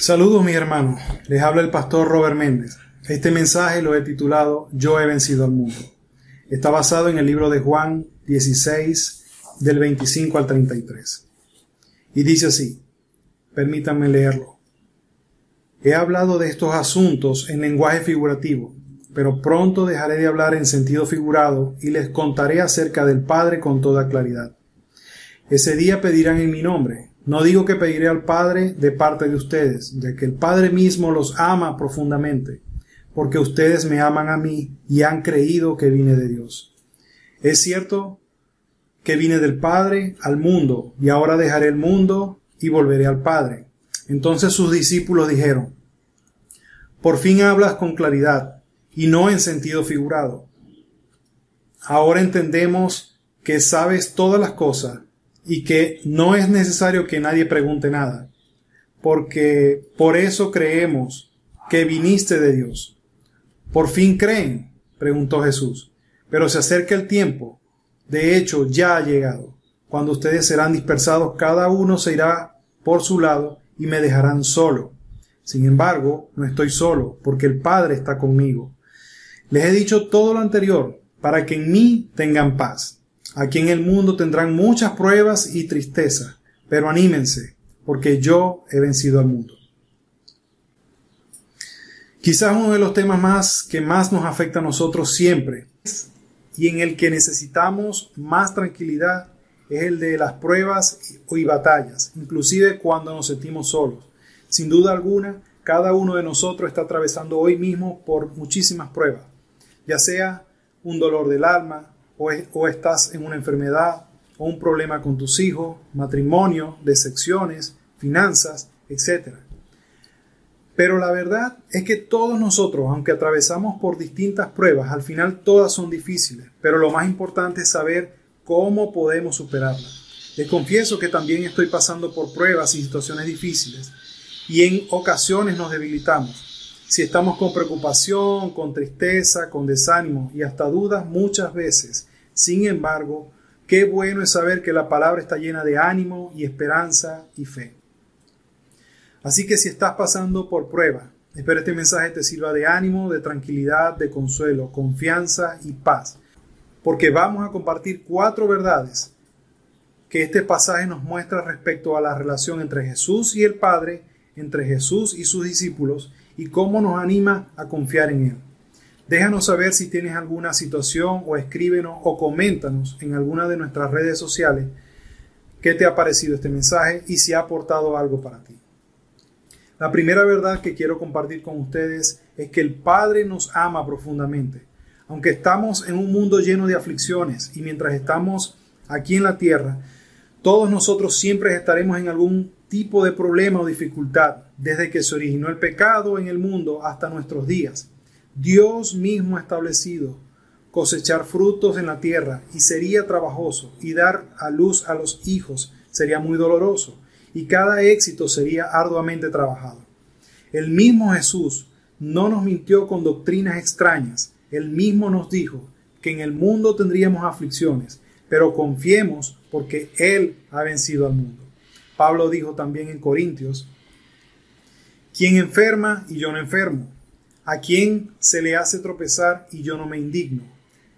Saludos mis hermanos, les habla el pastor Robert Méndez. Este mensaje lo he titulado Yo he vencido al mundo. Está basado en el libro de Juan 16 del 25 al 33. Y dice así, permítanme leerlo. He hablado de estos asuntos en lenguaje figurativo, pero pronto dejaré de hablar en sentido figurado y les contaré acerca del Padre con toda claridad. Ese día pedirán en mi nombre no digo que pediré al Padre de parte de ustedes, ya que el Padre mismo los ama profundamente, porque ustedes me aman a mí y han creído que vine de Dios. Es cierto que vine del Padre al mundo, y ahora dejaré el mundo y volveré al Padre. Entonces sus discípulos dijeron, Por fin hablas con claridad, y no en sentido figurado. Ahora entendemos que sabes todas las cosas y que no es necesario que nadie pregunte nada, porque por eso creemos que viniste de Dios. ¿Por fin creen? preguntó Jesús. Pero se acerca el tiempo, de hecho ya ha llegado, cuando ustedes serán dispersados, cada uno se irá por su lado y me dejarán solo. Sin embargo, no estoy solo, porque el Padre está conmigo. Les he dicho todo lo anterior, para que en mí tengan paz. Aquí en el mundo tendrán muchas pruebas y tristeza, pero anímense, porque yo he vencido al mundo. Quizás uno de los temas más que más nos afecta a nosotros siempre y en el que necesitamos más tranquilidad es el de las pruebas y batallas, inclusive cuando nos sentimos solos. Sin duda alguna, cada uno de nosotros está atravesando hoy mismo por muchísimas pruebas, ya sea un dolor del alma, o, estás en una enfermedad o un problema con tus hijos, matrimonio, decepciones, finanzas, etc. Pero la verdad es que todos nosotros, aunque atravesamos por distintas pruebas, al final todas son difíciles, pero lo más importante es saber cómo podemos superarlas. Les confieso que también estoy pasando por pruebas y situaciones difíciles y en ocasiones nos debilitamos. Si estamos con preocupación, con tristeza, con desánimo y hasta dudas muchas veces, sin embargo, qué bueno es saber que la palabra está llena de ánimo y esperanza y fe. Así que si estás pasando por prueba, espero este mensaje te sirva de ánimo, de tranquilidad, de consuelo, confianza y paz, porque vamos a compartir cuatro verdades que este pasaje nos muestra respecto a la relación entre Jesús y el Padre, entre Jesús y sus discípulos, y cómo nos anima a confiar en Él. Déjanos saber si tienes alguna situación o escríbenos o coméntanos en alguna de nuestras redes sociales qué te ha parecido este mensaje y si ha aportado algo para ti. La primera verdad que quiero compartir con ustedes es que el Padre nos ama profundamente. Aunque estamos en un mundo lleno de aflicciones y mientras estamos aquí en la tierra, todos nosotros siempre estaremos en algún tipo de problema o dificultad, desde que se originó el pecado en el mundo hasta nuestros días. Dios mismo ha establecido cosechar frutos en la tierra y sería trabajoso y dar a luz a los hijos sería muy doloroso y cada éxito sería arduamente trabajado. El mismo Jesús no nos mintió con doctrinas extrañas, él mismo nos dijo que en el mundo tendríamos aflicciones, pero confiemos porque Él ha vencido al mundo. Pablo dijo también en Corintios, quien enferma y yo no enfermo, a quien se le hace tropezar y yo no me indigno.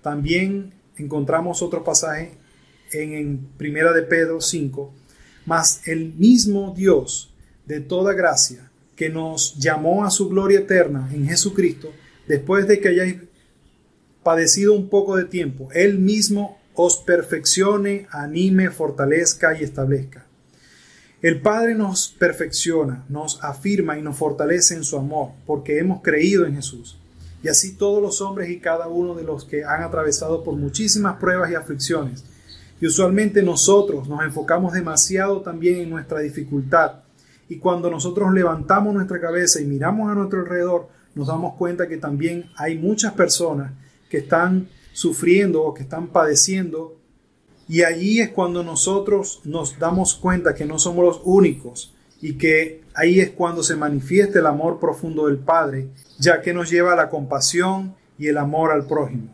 También encontramos otro pasaje en, en Primera de Pedro 5, mas el mismo Dios de toda gracia que nos llamó a su gloria eterna en Jesucristo, después de que hayáis padecido un poco de tiempo, Él mismo os perfeccione, anime, fortalezca y establezca. El Padre nos perfecciona, nos afirma y nos fortalece en su amor, porque hemos creído en Jesús. Y así todos los hombres y cada uno de los que han atravesado por muchísimas pruebas y aflicciones. Y usualmente nosotros nos enfocamos demasiado también en nuestra dificultad. Y cuando nosotros levantamos nuestra cabeza y miramos a nuestro alrededor, nos damos cuenta que también hay muchas personas que están sufriendo o que están padeciendo y allí es cuando nosotros nos damos cuenta que no somos los únicos y que ahí es cuando se manifiesta el amor profundo del Padre, ya que nos lleva a la compasión y el amor al prójimo.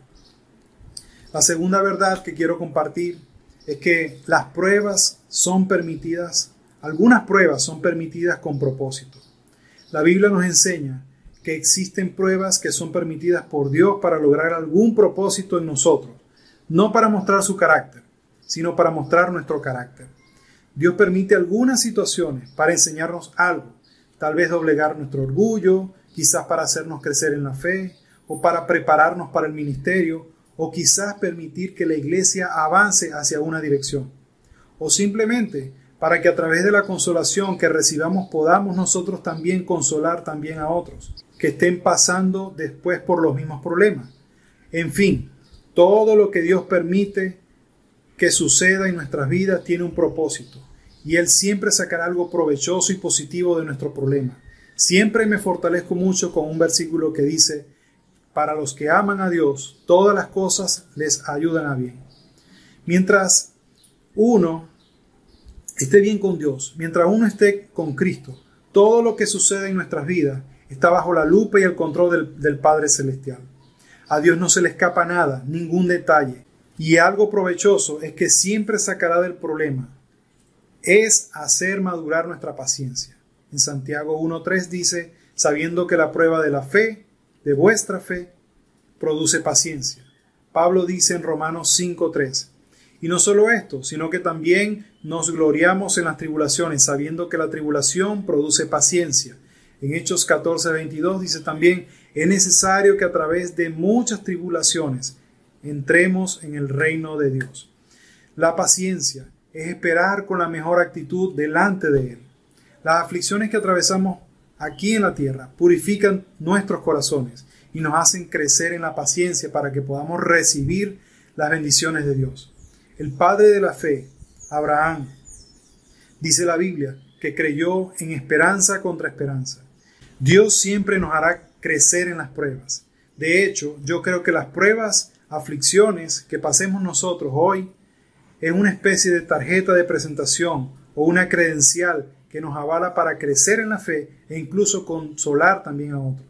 La segunda verdad que quiero compartir es que las pruebas son permitidas, algunas pruebas son permitidas con propósito. La Biblia nos enseña que existen pruebas que son permitidas por Dios para lograr algún propósito en nosotros, no para mostrar su carácter, sino para mostrar nuestro carácter. Dios permite algunas situaciones para enseñarnos algo, tal vez doblegar nuestro orgullo, quizás para hacernos crecer en la fe, o para prepararnos para el ministerio, o quizás permitir que la iglesia avance hacia una dirección, o simplemente para que a través de la consolación que recibamos podamos nosotros también consolar también a otros que estén pasando después por los mismos problemas. En fin, todo lo que Dios permite que suceda en nuestras vidas tiene un propósito y Él siempre sacará algo provechoso y positivo de nuestro problema. Siempre me fortalezco mucho con un versículo que dice, para los que aman a Dios, todas las cosas les ayudan a bien. Mientras uno esté bien con Dios, mientras uno esté con Cristo, todo lo que sucede en nuestras vidas está bajo la lupa y el control del, del Padre Celestial. A Dios no se le escapa nada, ningún detalle. Y algo provechoso es que siempre sacará del problema. Es hacer madurar nuestra paciencia. En Santiago 1.3 dice, sabiendo que la prueba de la fe, de vuestra fe, produce paciencia. Pablo dice en Romanos 5.3, y no solo esto, sino que también nos gloriamos en las tribulaciones, sabiendo que la tribulación produce paciencia. En Hechos 14.22 dice también, es necesario que a través de muchas tribulaciones entremos en el reino de Dios. La paciencia es esperar con la mejor actitud delante de Él. Las aflicciones que atravesamos aquí en la tierra purifican nuestros corazones y nos hacen crecer en la paciencia para que podamos recibir las bendiciones de Dios. El padre de la fe, Abraham, dice la Biblia, que creyó en esperanza contra esperanza. Dios siempre nos hará crecer en las pruebas. De hecho, yo creo que las pruebas, aflicciones que pasemos nosotros hoy es una especie de tarjeta de presentación o una credencial que nos avala para crecer en la fe e incluso consolar también a otros.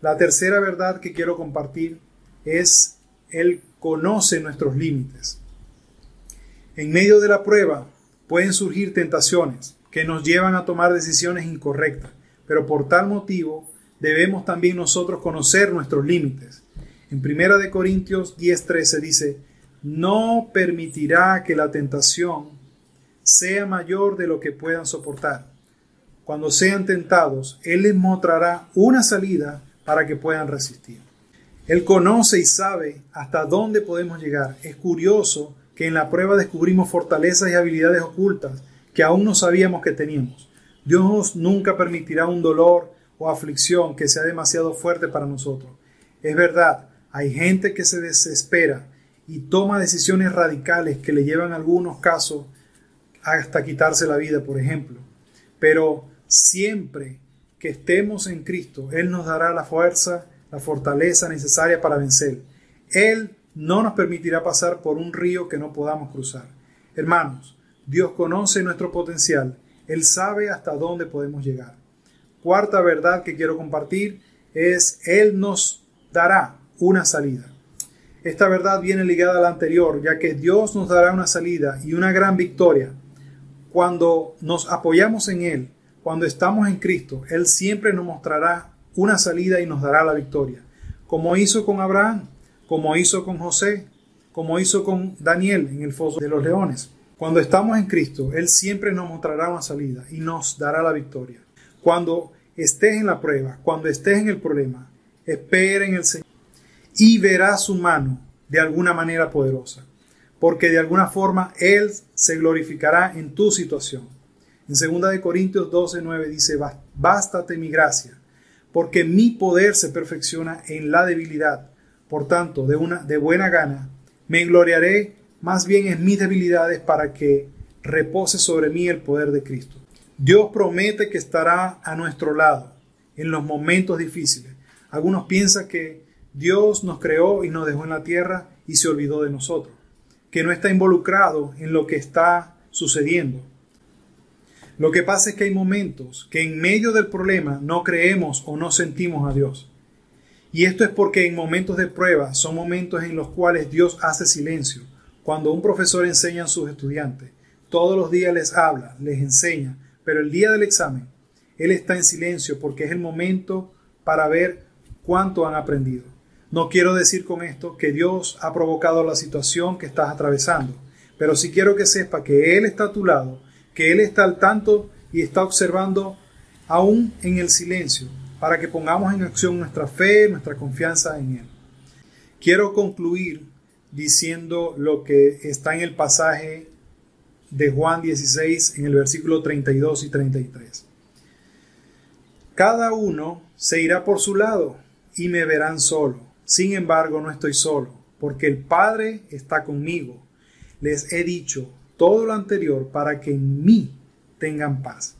La tercera verdad que quiero compartir es Él conoce nuestros límites. En medio de la prueba pueden surgir tentaciones que nos llevan a tomar decisiones incorrectas, pero por tal motivo debemos también nosotros conocer nuestros límites. En 1 de Corintios 10:13 dice, "No permitirá que la tentación sea mayor de lo que puedan soportar. Cuando sean tentados, él les mostrará una salida para que puedan resistir." Él conoce y sabe hasta dónde podemos llegar. Es curioso que en la prueba descubrimos fortalezas y habilidades ocultas que aún no sabíamos que teníamos. Dios nunca permitirá un dolor o aflicción que sea demasiado fuerte para nosotros. Es verdad, hay gente que se desespera y toma decisiones radicales que le llevan algunos casos hasta quitarse la vida, por ejemplo. Pero siempre que estemos en Cristo, Él nos dará la fuerza, la fortaleza necesaria para vencer. Él no nos permitirá pasar por un río que no podamos cruzar. Hermanos, Dios conoce nuestro potencial, Él sabe hasta dónde podemos llegar. Cuarta verdad que quiero compartir es Él nos dará una salida. Esta verdad viene ligada a la anterior, ya que Dios nos dará una salida y una gran victoria. Cuando nos apoyamos en Él, cuando estamos en Cristo, Él siempre nos mostrará una salida y nos dará la victoria, como hizo con Abraham, como hizo con José, como hizo con Daniel en el foso de los leones. Cuando estamos en Cristo, Él siempre nos mostrará una salida y nos dará la victoria. Cuando estés en la prueba, cuando estés en el problema, espera en el Señor y verás su mano de alguna manera poderosa, porque de alguna forma Él se glorificará en tu situación. En 2 Corintios 12, 9 dice, bástate mi gracia, porque mi poder se perfecciona en la debilidad. Por tanto, de, una, de buena gana, me gloriaré más bien en mis debilidades para que repose sobre mí el poder de Cristo. Dios promete que estará a nuestro lado en los momentos difíciles. Algunos piensan que Dios nos creó y nos dejó en la tierra y se olvidó de nosotros, que no está involucrado en lo que está sucediendo. Lo que pasa es que hay momentos que en medio del problema no creemos o no sentimos a Dios. Y esto es porque en momentos de prueba son momentos en los cuales Dios hace silencio. Cuando un profesor enseña a sus estudiantes, todos los días les habla, les enseña, pero el día del examen, Él está en silencio porque es el momento para ver cuánto han aprendido. No quiero decir con esto que Dios ha provocado la situación que estás atravesando, pero sí quiero que sepa que Él está a tu lado, que Él está al tanto y está observando aún en el silencio, para que pongamos en acción nuestra fe, nuestra confianza en Él. Quiero concluir diciendo lo que está en el pasaje de Juan 16 en el versículo 32 y 33. Cada uno se irá por su lado y me verán solo. Sin embargo, no estoy solo, porque el Padre está conmigo. Les he dicho todo lo anterior para que en mí tengan paz.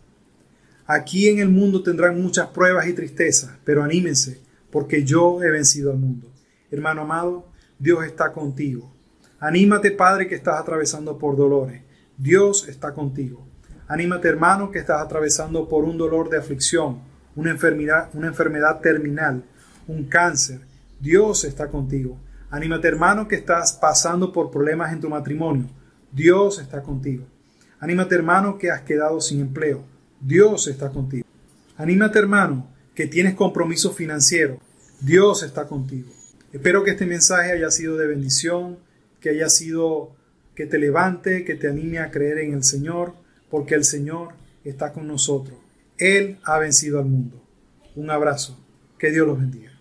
Aquí en el mundo tendrán muchas pruebas y tristezas, pero anímense, porque yo he vencido al mundo. Hermano amado, Dios está contigo. Anímate, Padre, que estás atravesando por dolores. Dios está contigo. Anímate, hermano, que estás atravesando por un dolor de aflicción, una enfermedad, una enfermedad terminal, un cáncer. Dios está contigo. Anímate, hermano, que estás pasando por problemas en tu matrimonio. Dios está contigo. Anímate, hermano, que has quedado sin empleo. Dios está contigo. Anímate, hermano, que tienes compromiso financiero. Dios está contigo. Espero que este mensaje haya sido de bendición, que haya sido que te levante, que te anime a creer en el Señor, porque el Señor está con nosotros. Él ha vencido al mundo. Un abrazo. Que Dios los bendiga.